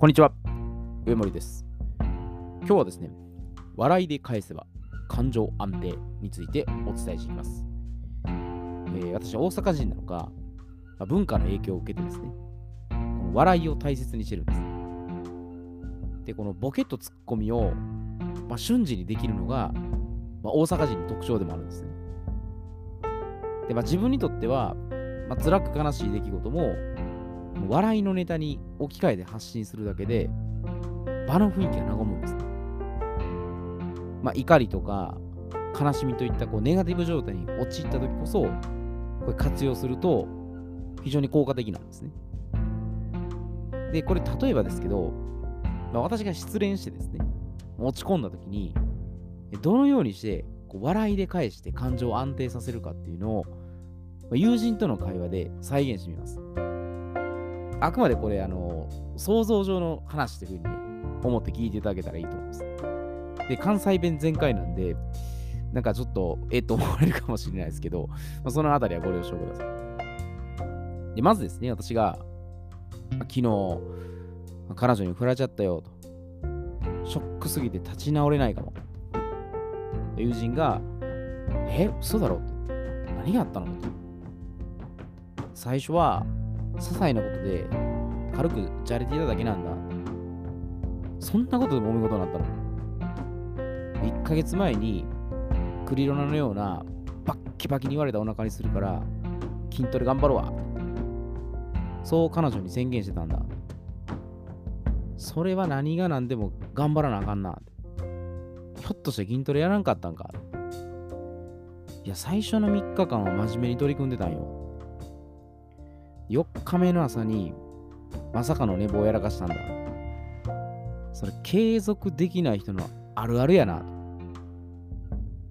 こんにちは、上森です。今日はですね、笑いで返せば感情安定についてお伝えします。えー私は大阪人なのか、まあ文化の影響を受けてですね、この笑いを大切にしてるんです。で、このボケとツッコミを、まあ、瞬時にできるのが、まあ、大阪人の特徴でもあるんですね。で、まあ、自分にとっては、まあ、辛く悲しい出来事も、笑いのネタに置き換えて発信するだけで、場の雰囲気が和むんです。ねまあ、怒りとか悲しみといったこうネガティブ状態に陥った時こそ、これ活用すると非常に効果的なんですね。で、これ例えばですけど、まあ、私が失恋してですね、落ち込んだ時に、どのようにしてこう笑いで返して感情を安定させるかっていうのを、まあ友人との会話で再現してみます。あくまでこれ、あの、想像上の話というふうに、思って聞いていただけたらいいと思います。で、関西弁全開なんで、なんかちょっと、えっと思われるかもしれないですけど、まあ、そのあたりはご了承ください。で、まずですね、私が、昨日、彼女に振られちゃったよと。ショックすぎて立ち直れないかも。友人が、え、嘘だろと。何があったのと。最初は、些細なことで軽くじゃれていただけなんだ。そんなことで揉め事になったの ?1 ヶ月前にクリロナのようなバッキバキに言われたお腹にするから筋トレ頑張ろうわ。そう彼女に宣言してたんだ。それは何が何でも頑張らなあかんな。ひょっとして筋トレやらんかったんかいや、最初の3日間は真面目に取り組んでたんよ。4日目の朝にまさかの寝坊やらかしたんだ。それ継続できない人のあるあるやな。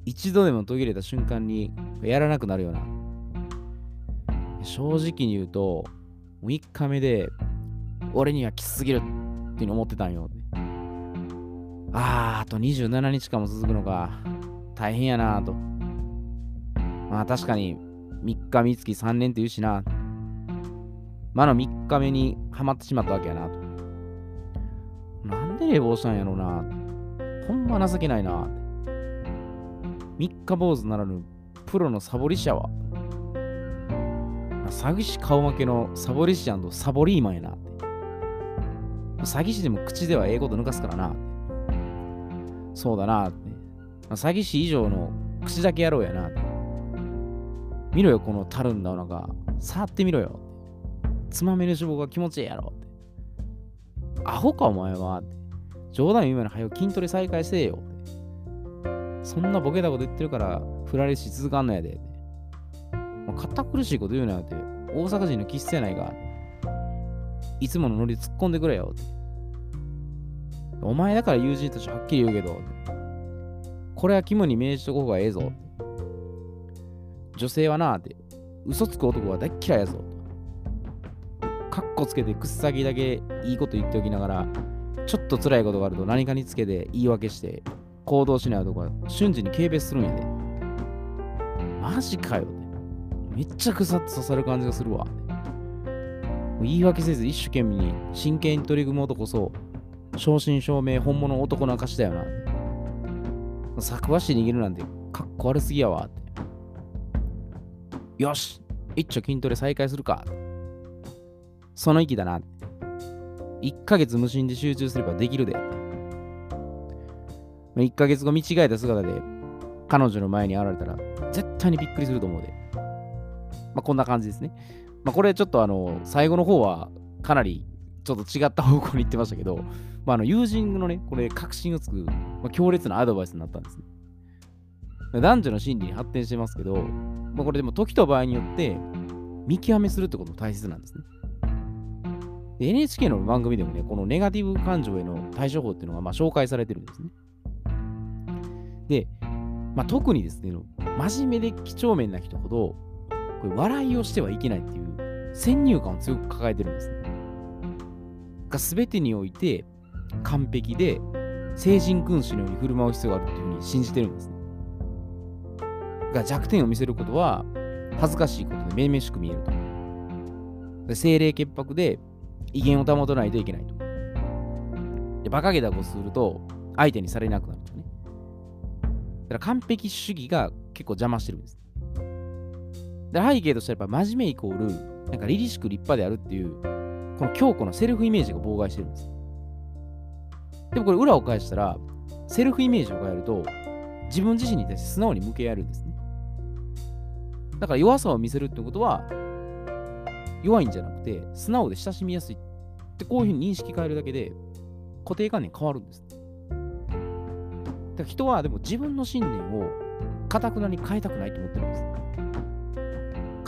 一度でも途切れた瞬間にやらなくなるよな。正直に言うと、3日目で俺にはきつすぎるって思ってたんよ。あー、あと27日間も続くのか。大変やなと。まあ確かに3日三月3年って言うしな。まあの3日目にはまってしまったわけやなと。なんで寝坊したんやろうな。ほんま情けないな。三日坊主ならぬプロのサボり師やわ。詐欺師顔負けのサボり師やんとサボリーマンやな。詐欺師でも口ではええこと抜かすからな。そうだな。詐欺師以上の口だけやろうやな。見ろよ、このたるんだお腹。触ってみろよ。つまめる脂肪が気持ちいいやろって。アホかお前はって。冗談言うような早く筋トレ再開せえよって。そんなボケたこと言ってるから振られし続かんのやで。もう堅苦しいこと言うなよって。大阪人の気質やないか。いつものノリ突っ込んでくれよって。お前だから友人としてはっきり言うけど、これは肝に銘じとこうがええぞ。女性はなって、嘘つく男は大っ嫌いやぞ。カッコつけてくっさぎだけいいこと言っておきながら、ちょっと辛いことがあると何かにつけて言い訳して行動しない男は瞬時に軽蔑するんやで。マジかよ。めっちゃ腐って刺さる感じがするわ。言い訳せず一生懸命に真剣に取り組む男こそ、正真正銘本物男の証だよな。作和紙握るなんてかっこ悪すぎやわって。よし一丁筋トレ再開するか。その域だな。1ヶ月無心で集中すればできるで。1ヶ月後見違えた姿で彼女の前に現れたら絶対にびっくりすると思うで。まあ、こんな感じですね。まあ、これちょっとあの、最後の方はかなりちょっと違った方向に行ってましたけど、まあ、あの友人のね、これ確信をつく、まあ、強烈なアドバイスになったんですね。男女の心理に発展してますけど、まあ、これでも時と場合によって見極めするってことも大切なんですね。NHK の番組でもね、このネガティブ感情への対処法っていうのがまあ紹介されてるんですね。で、まあ、特にですね、真面目で几帳面な人ほど、これ笑いをしてはいけないっていう先入観を強く抱えてるんですね。が全てにおいて完璧で聖人君子のように振る舞う必要があるっていうふうに信じてるんですね。が弱点を見せることは恥ずかしいことでめいめしく見えると。精霊潔白で威厳を保たないといけないと。で、馬鹿げたことすると、相手にされなくなるとね。だから完璧主義が結構邪魔してるんです。で背景としてはやっぱ真面目イコール、なんか凛々しく立派であるっていう、この強固なセルフイメージが妨害してるんです。でもこれ裏を返したら、セルフイメージを変えると、自分自身に対して素直に向け合えるんですね。だから弱さを見せるってことは、弱いんじゃなくて、素直で親しみやすいってこういうふうに認識変えるだけで、固定観念変わるんです。だから人はでも自分の信念をかたくなに変えたくないと思ってるんです。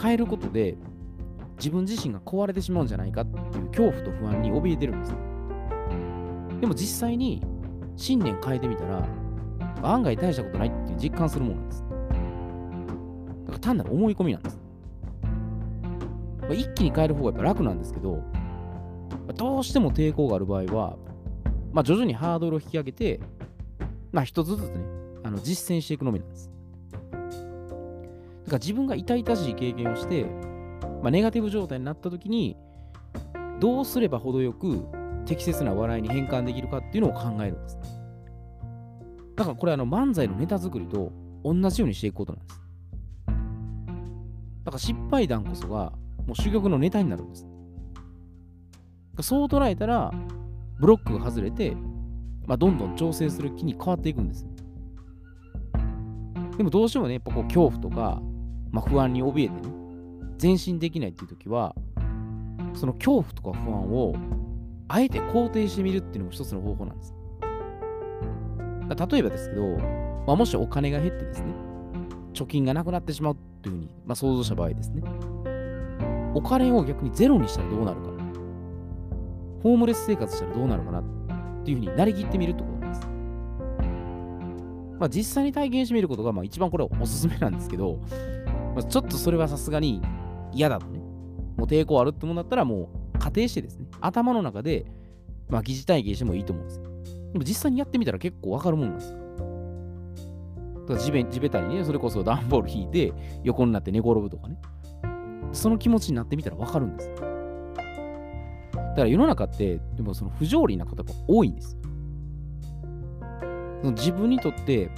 変えることで自分自身が壊れてしまうんじゃないかっていう恐怖と不安に怯えてるんです。でも実際に信念変えてみたら案外大したことないっていう実感するものなんです。だから単なる思い込みなんです。まあ、一気に変える方がやっぱ楽なんですけど、どうしても抵抗がある場合は、まあ、徐々にハードルを引き上げて、まあ、一つずつね、あの実践していくのみなんです。だから自分が痛々しい経験をして、まあ、ネガティブ状態になった時に、どうすれば程よく適切な笑いに変換できるかっていうのを考えるんです。だからこれあの漫才のネタ作りと同じようにしていくことなんです。だから失敗談こそがもう珠玉のネタになるんです。そう捉えたら、ブロックが外れて、まあ、どんどん調整する気に変わっていくんです。でもどうしてもね、やっぱこう恐怖とか、まあ、不安に怯えてね、前進できないっていう時は、その恐怖とか不安をあえて肯定してみるっていうのも一つの方法なんです。例えばですけど、まあ、もしお金が減ってですね、貯金がなくなってしまうっていうふうに、まあ、想像した場合ですね、お金を逆にゼロにしたらどうなるか。ホームレス生活したらどうなるかなっていうふうになりきってみるってことなんです。まあ、実際に体験してみることがまあ一番これはおすすめなんですけど、まあ、ちょっとそれはさすがに嫌だとね、もう抵抗あるってもんだったらもう仮定してですね、頭の中で、まあ、疑似体験してもいいと思うんです。でも実際にやってみたら結構わかるもんなんですよ。だから地べ地べたにね、それこそ段ボール引いて横になって寝転ぶとかね。その気持ちになってみたらわかるんです。だから世の中って、でもその不条理な方が多いんです。その自分にとって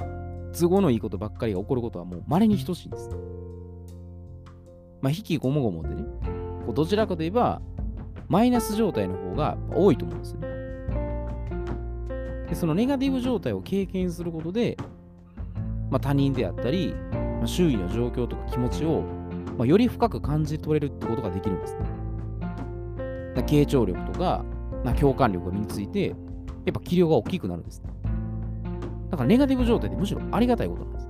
都合のいいことばっかりが起こることはもう稀に等しいんです。まあ、引きごもごもでね、こうどちらかといえば、マイナス状態の方が多いと思うんですよね。でそのネガティブ状態を経験することで、まあ、他人であったり、まあ、周囲の状況とか気持ちを、まあ、より深く感じ取れるってことができるんですね。傾聴力とか、まあ、共感力が身について、やっぱ気量が大きくなるんです、ね。だからネガティブ状態でむしろありがたいことなんです。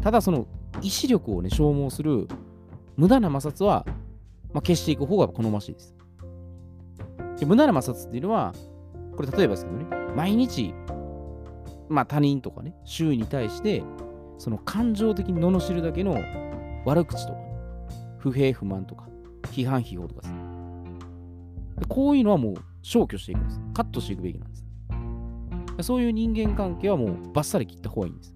ただその意志力をね消耗する無駄な摩擦は、まあ、消していく方が好ましいです。で無駄な摩擦っていうのは、これ例えばですけどね、毎日、まあ他人とかね、周囲に対して、その感情的に罵るだけの悪口とか、不平不満とか、批判批評とかですね。こういうのはもう消去していくんです。カットしていくべきなんです。そういう人間関係はもうバッサリ切った方がいいんです。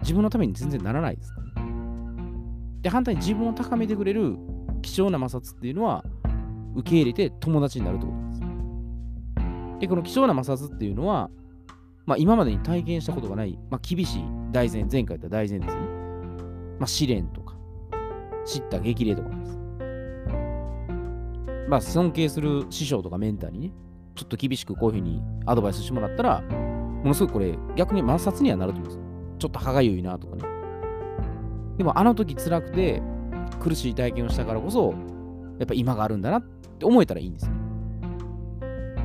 自分のために全然ならないですから、で、反対に自分を高めてくれる貴重な摩擦っていうのは受け入れて友達になるってことです。で、この貴重な摩擦っていうのは、まあ、今までに体験したことがない、まあ、厳しい大前、前回言った大前ですね。まあ、試練とか、知った激励とかです。まあ、尊敬する師匠とかメンターにね、ちょっと厳しくこういうふうにアドバイスしてもらったら、ものすごくこれ、逆に摩擦にはなると思うんですよ。ちょっと歯がゆいなとかね。でも、あの時辛くて苦しい体験をしたからこそ、やっぱ今があるんだなって思えたらいいんですよ。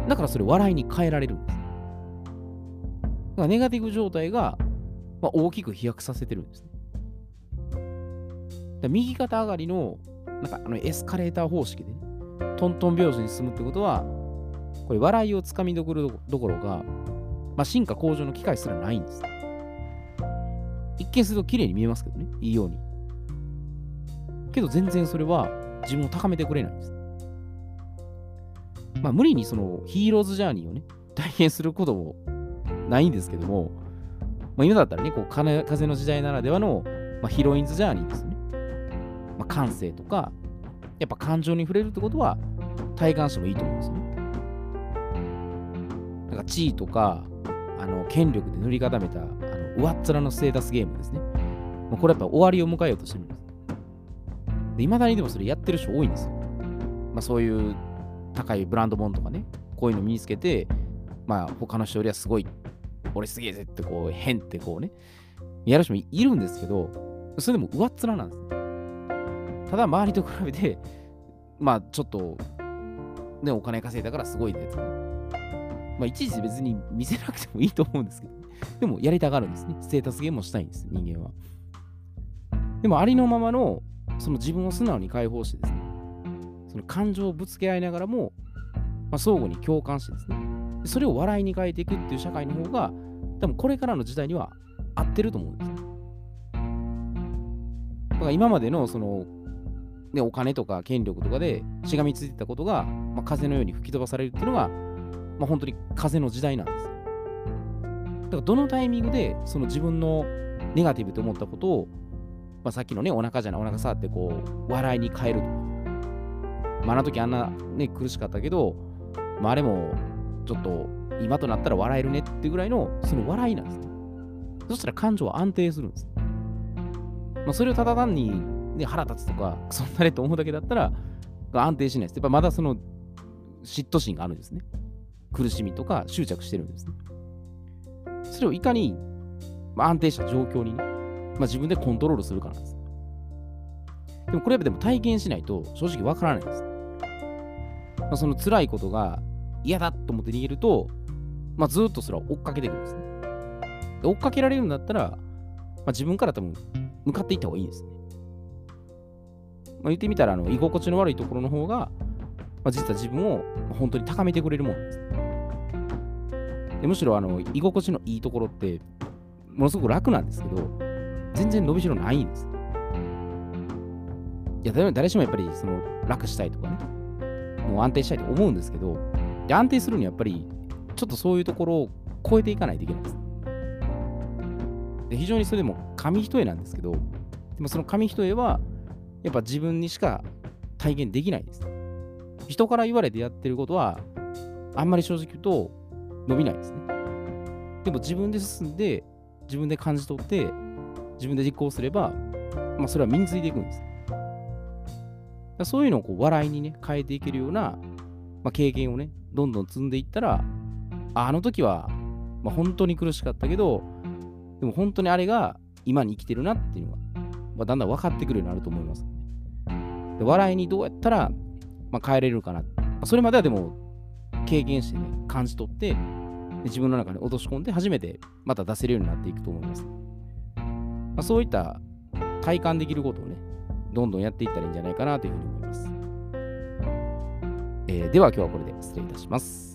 だからそれ笑いに変えられるんです。だからネガティブ状態が、まあ、大きく飛躍させてるんですね。右肩上がりのなんかあのエスカレーター方式で、ね、トントン拍子に進むってことは、これ笑いをつかみどころどころが、まあ、進化向上の機会すらないんです。一見すると綺麗に見えますけどね、いいように。けど全然それは自分を高めてくれないんです。まあ無理にそのヒーローズジャーニーをね、体験することもないんですけども、まあ、今だったらね、こう風の時代ならではの、まあ、ヒロインズジャーニーですね。まあ、感性とか、やっぱ感情に触れるってことは体感してもいいと思うんですよね。なんか地位とか、あの権力で塗り固めたあの上っ面のステータスゲームですね。もうこれやっぱ終わりを迎えようとしてるんです。で、未だにでもそれやってる人多いんですよ。まあそういう高いブランド物とかね、こういうの身につけて、まあ他の人よりはすごい、俺すげえぜってこう変ってこうね、やる人もいるんですけど、それでも上っ面なんですね。ただ周りと比べて、まあちょっと、ね、お金稼いだからすごいねと、まあいちいち別に見せなくてもいいと思うんですけど、でもやりたがるんですね。ステータスゲームをしたいんです、人間は。でもありのままの、その自分を素直に解放してですね、その感情をぶつけ合いながらも、まあ、相互に共感してですね、それを笑いに変えていくっていう社会の方が、多分これからの時代には合ってると思うんです。だから今までのその、ね、お金とか権力とかでしがみついてたことが、まあ、風のように吹き飛ばされるっていうのが、まあ、本当に風の時代なんです。だからどのタイミングでその自分のネガティブと思ったことを、まあ、さっきのね、お腹じゃない、お腹触ってこう、笑いに変えるとか。まあ、あの時あんなね、苦しかったけど、まあ、あれもちょっと今となったら笑えるねってぐらいの、その笑いなんですね。そしたら感情は安定するんです。まあ、それをただ単に、ね、腹立つとか、そんなれと思うだけだったら、安定しないです。やっぱまだその嫉妬心があるんですね。苦しみとか執着してるんですね。それをいかに、まあ、安定した状況にね、まあ、自分でコントロールするかなんです。でもこれはでも体験しないと正直わからないです。まあ、その辛いことが嫌だと思って逃げると、まあ、ずっとそれは追っかけていくんですね。追っかけられるんだったら、まあ、自分から多分向かっていった方がいいですね。まあ、言ってみたら、あの居心地の悪いところの方が、まあ、実は自分を本当に高めてくれるもんです。でむしろあの居心地のいいところって、ものすごく楽なんですけど、全然伸びしろないんです。いや、誰しもやっぱりその楽したいとかね、もう安定したいと思うんですけど、安定するにはやっぱり、ちょっとそういうところを超えていかないといけないんです。で非常にそれでも紙一重なんですけど、でもその紙一重は、やっぱ自分にしか体現できないです。人から言われてやってることは、あんまり正直言うと伸びないですね。でも自分で進んで、自分で感じ取って、自分で実行すれば、まあ、それは身についていくんです。そういうのをこう笑いにね、変えていけるような、まあ、経験をね、どんどん積んでいったら、あの時は、まあ、本当に苦しかったけど、でも本当にあれが今に生きてるなっていうのが、まあ、だんだん分かってくるようになると思います。で笑いにどうやったら、まあ、変えれるかな。それまではでも経験してね、感じ取って、自分の中に落とし込んで初めてまた出せるようになっていくと思います。まあ、そういった体感できることをね、どんどんやっていったらいいんじゃないかなというふうに思います。えー、では今日はこれで失礼いたします。